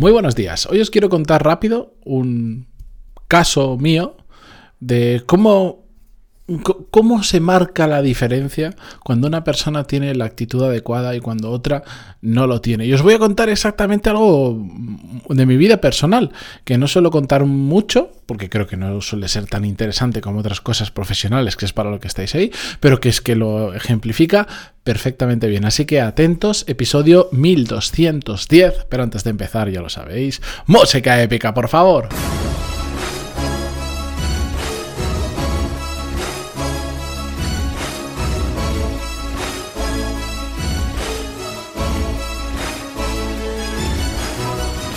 Muy buenos días. Hoy os quiero contar rápido un caso mío de cómo, cómo se marca la diferencia cuando una persona tiene la actitud adecuada y cuando otra no lo tiene. Y os voy a contar exactamente algo de mi vida personal, que no suelo contar mucho, porque creo que no suele ser tan interesante como otras cosas profesionales, que es para lo que estáis ahí, pero que es que lo ejemplifica perfectamente bien. Así que atentos, episodio 1210. Pero antes de empezar, ya lo sabéis, música épica, por favor.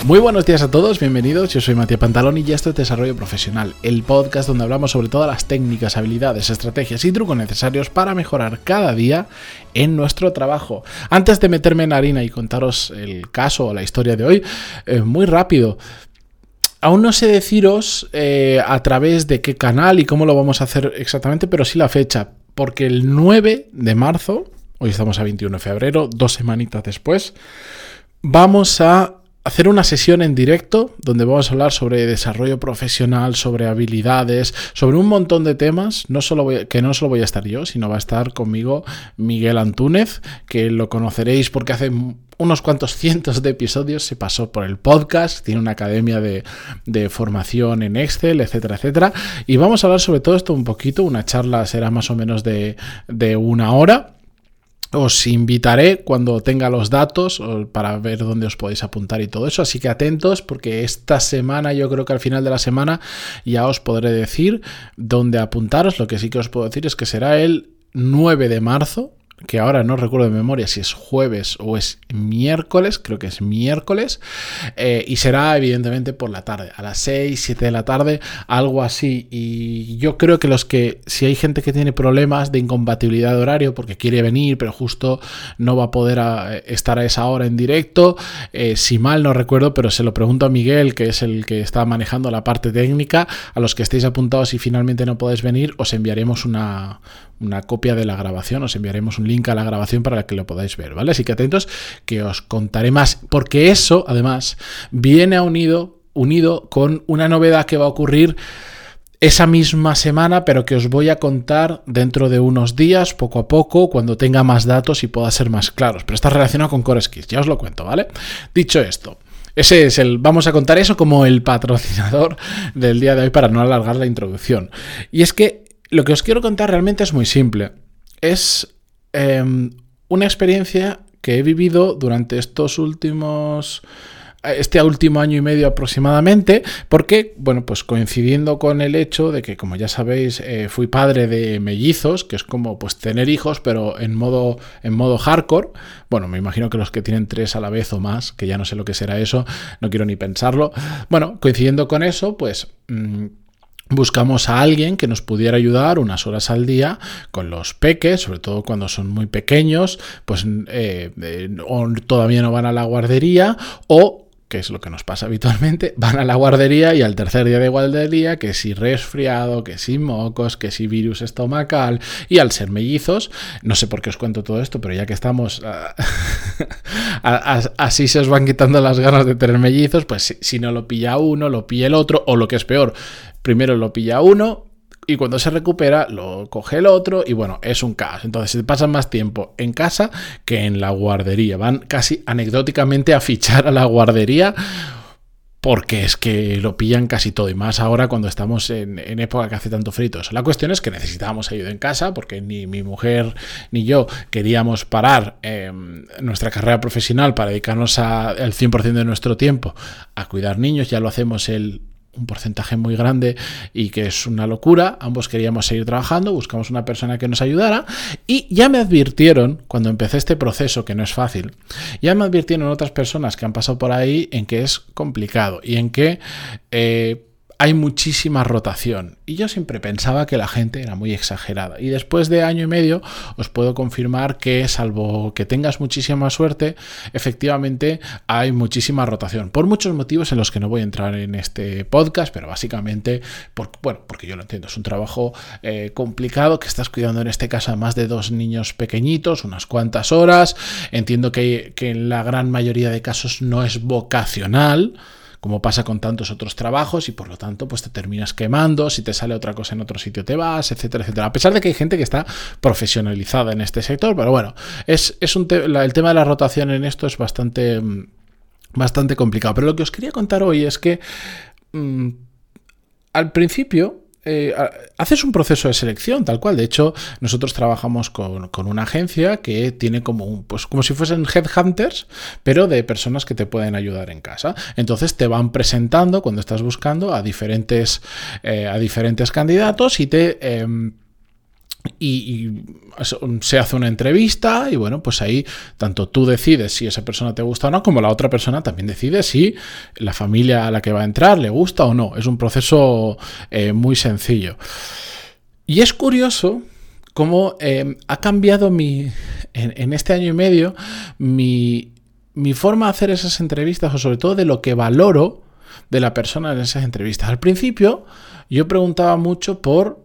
Muy buenos días a todos, bienvenidos. Yo soy Matías Pantalón y esto es Desarrollo Profesional, el podcast donde hablamos sobre todas las técnicas, habilidades, estrategias y trucos necesarios para mejorar cada día en nuestro trabajo. Antes de meterme en harina y contaros el caso o la historia de hoy, eh, muy rápido. Aún no sé deciros eh, a través de qué canal y cómo lo vamos a hacer exactamente, pero sí la fecha, porque el 9 de marzo, hoy estamos a 21 de febrero, dos semanitas después, vamos a hacer una sesión en directo donde vamos a hablar sobre desarrollo profesional, sobre habilidades, sobre un montón de temas, no solo que no solo voy a estar yo, sino va a estar conmigo Miguel Antúnez, que lo conoceréis porque hace unos cuantos cientos de episodios se pasó por el podcast, tiene una academia de, de, formación en Excel, etcétera, etcétera. Y vamos a hablar sobre todo esto un poquito, una charla será más o menos de, de una hora. Os invitaré cuando tenga los datos para ver dónde os podéis apuntar y todo eso. Así que atentos porque esta semana, yo creo que al final de la semana ya os podré decir dónde apuntaros. Lo que sí que os puedo decir es que será el 9 de marzo que ahora no recuerdo de memoria si es jueves o es miércoles, creo que es miércoles, eh, y será evidentemente por la tarde, a las 6, 7 de la tarde, algo así. Y yo creo que los que, si hay gente que tiene problemas de incompatibilidad de horario porque quiere venir, pero justo no va a poder estar a esa hora en directo, eh, si mal no recuerdo, pero se lo pregunto a Miguel, que es el que está manejando la parte técnica, a los que estéis apuntados y finalmente no podéis venir, os enviaremos una, una copia de la grabación, os enviaremos un link a la grabación para que lo podáis ver, ¿vale? Así que atentos que os contaré más, porque eso además viene unido, unido con una novedad que va a ocurrir esa misma semana, pero que os voy a contar dentro de unos días, poco a poco, cuando tenga más datos y pueda ser más claros. Pero está relacionado con CoreSkills, ya os lo cuento, ¿vale? Dicho esto, ese es el. Vamos a contar eso como el patrocinador del día de hoy para no alargar la introducción. Y es que lo que os quiero contar realmente es muy simple. Es em, una experiencia que he vivido durante estos últimos este último año y medio aproximadamente, porque, bueno, pues coincidiendo con el hecho de que, como ya sabéis, eh, fui padre de mellizos, que es como pues tener hijos, pero en modo, en modo hardcore. Bueno, me imagino que los que tienen tres a la vez o más, que ya no sé lo que será eso, no quiero ni pensarlo. Bueno, coincidiendo con eso, pues... Mm, buscamos a alguien que nos pudiera ayudar unas horas al día con los peques, sobre todo cuando son muy pequeños, pues eh, eh, o todavía no van a la guardería o que es lo que nos pasa habitualmente, van a la guardería y al tercer día de guardería, que si resfriado, que si mocos, que si virus estomacal, y al ser mellizos, no sé por qué os cuento todo esto, pero ya que estamos, ah, así se os van quitando las ganas de tener mellizos, pues si no lo pilla uno, lo pilla el otro, o lo que es peor, primero lo pilla uno, y cuando se recupera lo coge el otro y bueno, es un caos. Entonces se pasan más tiempo en casa que en la guardería. Van casi anecdóticamente a fichar a la guardería porque es que lo pillan casi todo y más ahora cuando estamos en, época que hace tanto fritos. La cuestión es que necesitábamos ayuda en casa porque ni mi mujer ni yo queríamos parar em, nuestra carrera profesional para dedicarnos al 100% de nuestro tiempo a cuidar niños. Ya lo hacemos el un porcentaje muy grande y que es una locura. Ambos queríamos seguir trabajando, buscamos una persona que nos ayudara y ya me advirtieron, cuando empecé este proceso, que no es fácil, ya me advirtieron otras personas que han pasado por ahí en que es complicado y en que... Eh, hay muchísima rotación. Y yo siempre pensaba que la gente era muy exagerada. Y después de año y medio os puedo confirmar que salvo que tengas muchísima suerte, efectivamente hay muchísima rotación. Por muchos motivos en los que no voy a entrar en este podcast, pero básicamente, bueno, porque yo lo entiendo, es un trabajo eh, complicado que estás cuidando en este caso a más de dos niños pequeñitos, unas cuantas horas. Entiendo que en la gran mayoría de casos no es vocacional como pasa con tantos otros trabajos y por lo tanto pues te terminas quemando, si te sale otra cosa en otro sitio te vas, etcétera, etcétera. A pesar de que hay gente que está profesionalizada en este sector, pero bueno, es, un el tema de la rotación en esto es bastante, mm, bastante complicado. Pero lo que os quería contar hoy es que mm, al principio eh, haces un proceso de selección, tal cual. De hecho, nosotros trabajamos con, una agencia que tiene como un, pues como si fuesen headhunters, pero de personas que te pueden ayudar en casa. Entonces te van presentando cuando estás buscando a diferentes, eh, a diferentes candidatos y te em, y, se hace una entrevista y bueno, pues ahí tanto tú decides si esa persona te gusta o no, como la otra persona también decide si la familia a la que va a entrar le gusta o no. Es un proceso eh, muy sencillo. Y es curioso cómo eh, ha cambiado mi, en, este año y medio mi, mi forma de hacer esas entrevistas o sobre todo de lo que valoro de la persona en esas entrevistas. Al principio yo preguntaba mucho por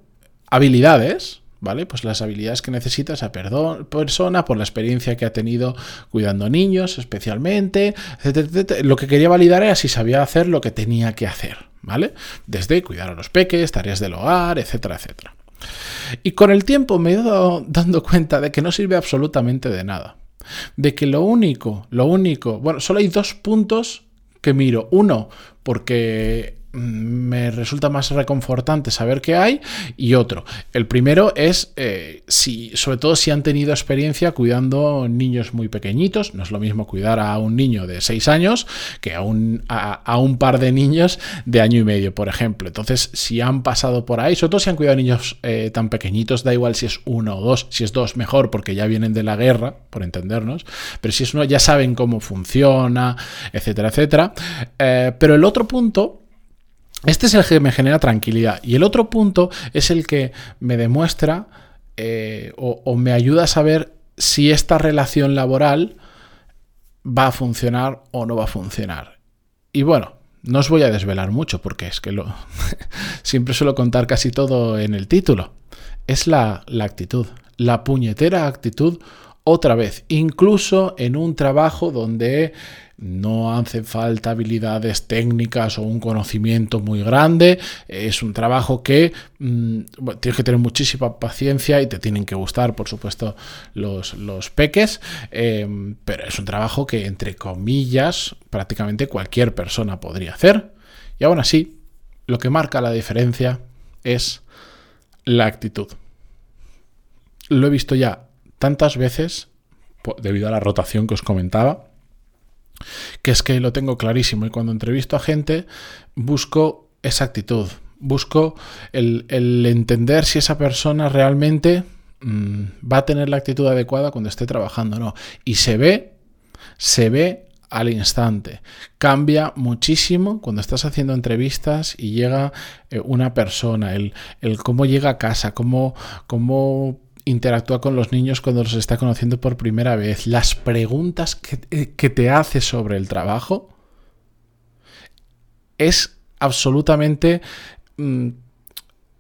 habilidades, ¿vale? Pues las habilidades que necesita esa persona, por la experiencia que ha tenido cuidando niños especialmente, etcétera, Lo que quería validar era si sabía hacer lo que tenía que hacer, ¿vale? Desde cuidar a los peques, tareas del hogar, etcétera, etcétera. Y con el tiempo me he ido dando cuenta de que no sirve absolutamente de nada. De que lo único, lo único, bueno, solo hay dos puntos que miro. Uno, porque me resulta más reconfortante saber qué hay y otro. El primero es eh, si, sobre todo si han tenido experiencia cuidando niños muy pequeñitos. No es lo mismo cuidar a un niño de 6 años que a un, a, un par de niños de año y medio, por ejemplo. Entonces, si han pasado por ahí, sobre todo si han cuidado niños eh, tan pequeñitos, da igual si es uno o dos, si es dos mejor porque ya vienen de la guerra, por entendernos, pero si es uno ya saben cómo funciona, etcétera, etcétera. Eh, pero el otro punto este es el que me genera tranquilidad. Y el otro punto es el que me demuestra eh, o, me ayuda a saber si esta relación laboral va a funcionar o no va a funcionar. Y bueno, no os voy a desvelar mucho porque es que lo siempre suelo contar casi todo en el título. Es la, la actitud, la puñetera actitud otra vez, incluso en un trabajo donde no hacen falta habilidades técnicas o un conocimiento muy grande, es un trabajo que mm, tienes que tener muchísima paciencia y te tienen que gustar, por supuesto, los, los peques, em, pero es un trabajo que, entre comillas, prácticamente cualquier persona podría hacer. Y aún así, lo que marca la diferencia es la actitud. Lo he visto ya tantas veces, debido a la rotación que os comentaba, que es que lo tengo clarísimo y cuando entrevisto a gente busco esa actitud, busco el, entender si esa persona realmente mm, va a tener la actitud adecuada cuando esté trabajando o no. Y se ve, se ve al instante. Cambia muchísimo cuando estás haciendo entrevistas y llega eh, una persona, el, el, cómo llega a casa, cómo, cómo interactúa con los niños cuando los está conociendo por primera vez, las preguntas que, eh, te hace sobre el trabajo, es absolutamente mm,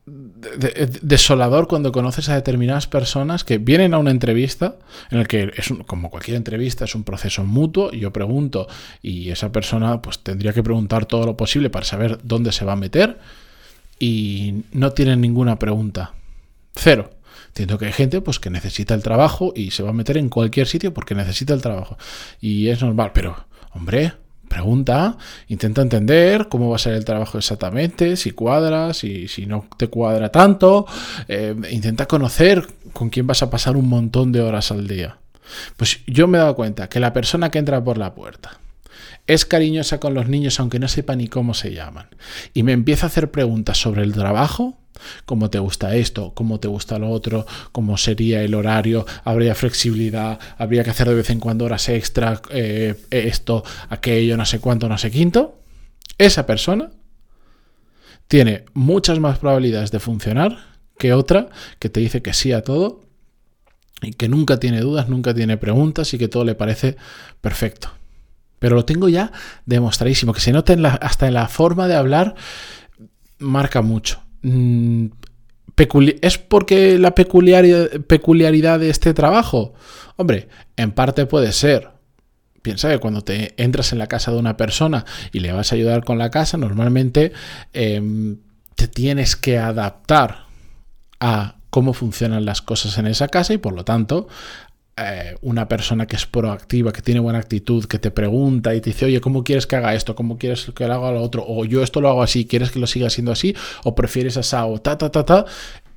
desolador cuando conoces a determinadas personas que vienen a una entrevista en el que es como cualquier entrevista es un proceso mutuo yo pregunto y esa persona pues tendría que preguntar todo lo posible para saber dónde se va a meter y no tienen ninguna pregunta. Cero Entiendo que hay gente pues, que necesita el trabajo y se va a meter en cualquier sitio porque necesita el trabajo. Y es normal, pero, hombre, pregunta, intenta entender cómo va a ser el trabajo exactamente, si cuadra, si, si no te cuadra tanto. Eh, intenta conocer con quién vas a pasar un montón de horas al día. Pues yo me he dado cuenta que la persona que entra por la puerta es cariñosa con los niños aunque no sepa ni cómo se llaman y me empieza a hacer preguntas sobre el trabajo, cómo te gusta esto, cómo te gusta lo otro, cómo sería el horario, habría flexibilidad, habría que hacer de vez en cuando horas extra, eh, esto, aquello, no sé cuánto, no sé quinto. Esa persona tiene muchas más probabilidades de funcionar que otra que te dice que sí a todo y que nunca tiene dudas, nunca tiene preguntas y que todo le parece perfecto. Pero lo tengo ya demostradísimo, que se nota hasta en la forma de hablar, marca mucho. Mm, ¿Es porque la peculiaridad de este trabajo? Hombre, en parte puede ser. Piensa que cuando te entras en la casa de una persona y le vas a ayudar con la casa, normalmente em, te tienes que adaptar a cómo funcionan las cosas en esa casa y por lo tanto eh, una persona que es proactiva, que tiene buena actitud, que te pregunta y te dice, oye, ¿cómo quieres que haga esto? ¿Cómo quieres que lo haga lo otro? O yo esto lo hago así, ¿quieres que lo siga siendo así? ¿O prefieres asado? Ta, ta, ta, ta.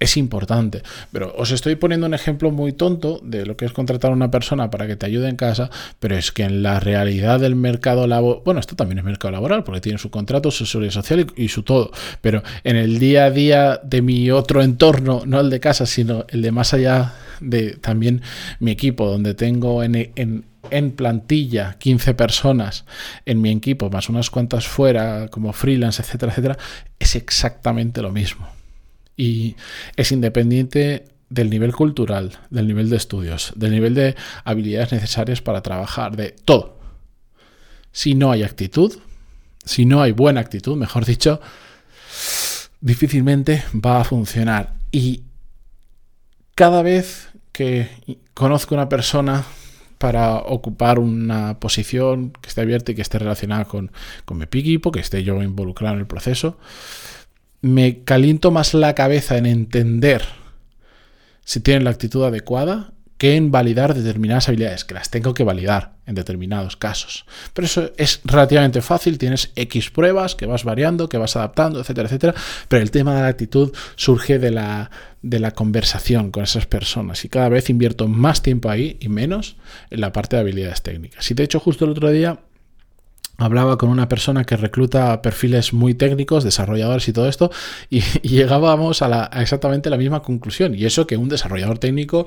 Es importante. Pero os estoy poniendo un ejemplo muy tonto de lo que es contratar a una persona para que te ayude en casa, pero es que en la realidad del mercado laboral, bueno, esto también es mercado laboral, porque tiene su contrato, su seguridad social y, su todo, pero en el día a día de mi otro entorno, no el de casa, sino el de más allá de también mi equipo, donde tengo en, en, plantilla 15 personas en mi equipo, más unas cuantas fuera, como freelance, etcétera, etcétera, es exactamente lo mismo. Y es independiente del nivel cultural, del nivel de estudios, del nivel de habilidades necesarias para trabajar, de todo. Si no hay actitud, si no hay buena actitud, mejor dicho, difícilmente va a funcionar. Y cada vez que conozco una persona para ocupar una posición que esté abierta y que esté relacionada con, con mi equipo, que esté yo involucrado en el proceso, me caliento más la cabeza en entender si tienen la actitud adecuada que en validar determinadas habilidades, que las tengo que validar en determinados casos. Pero eso es relativamente fácil, tienes X pruebas que vas variando, que vas adaptando, etcétera, etcétera. Pero el tema de la actitud surge de la, de la conversación con esas personas y cada vez invierto más tiempo ahí y menos en la parte de habilidades técnicas. Y de hecho justo el otro día hablaba con una persona que recluta perfiles muy técnicos, desarrolladores y todo esto, y, llegábamos a, la, exactamente la misma conclusión. Y eso que un desarrollador técnico,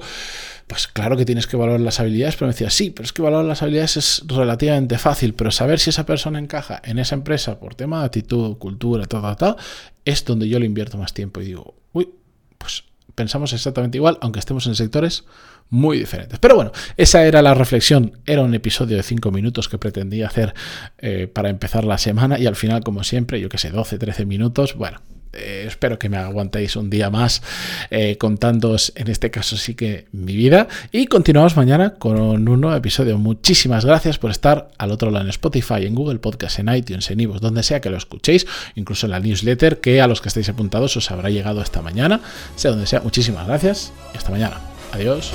pues claro que tienes que valorar las habilidades, pero me decía, sí, pero es que valorar las habilidades es relativamente fácil, pero saber si esa persona encaja en esa empresa por tema de actitud, cultura, todo, todo, es donde yo le invierto más tiempo. Y digo, uy, pues pensamos exactamente igual, aunque estemos en sectores muy diferentes. Pero bueno, esa era la reflexión. Era un episodio de 5 minutos que pretendía hacer eh, para empezar la semana y al final, como siempre, yo que sé, 12, 13 minutos. Bueno, eh, espero que me aguantéis un día más eh, contándoos, en este caso sí que mi vida. Y continuamos mañana con un nuevo episodio. Muchísimas gracias por estar al otro lado en Spotify, en Google Podcast, en iTunes, en iVoox, donde sea que lo escuchéis, incluso en la newsletter que a los que estáis apuntados os habrá llegado esta mañana. Sea donde sea, muchísimas gracias y hasta mañana. Adiós.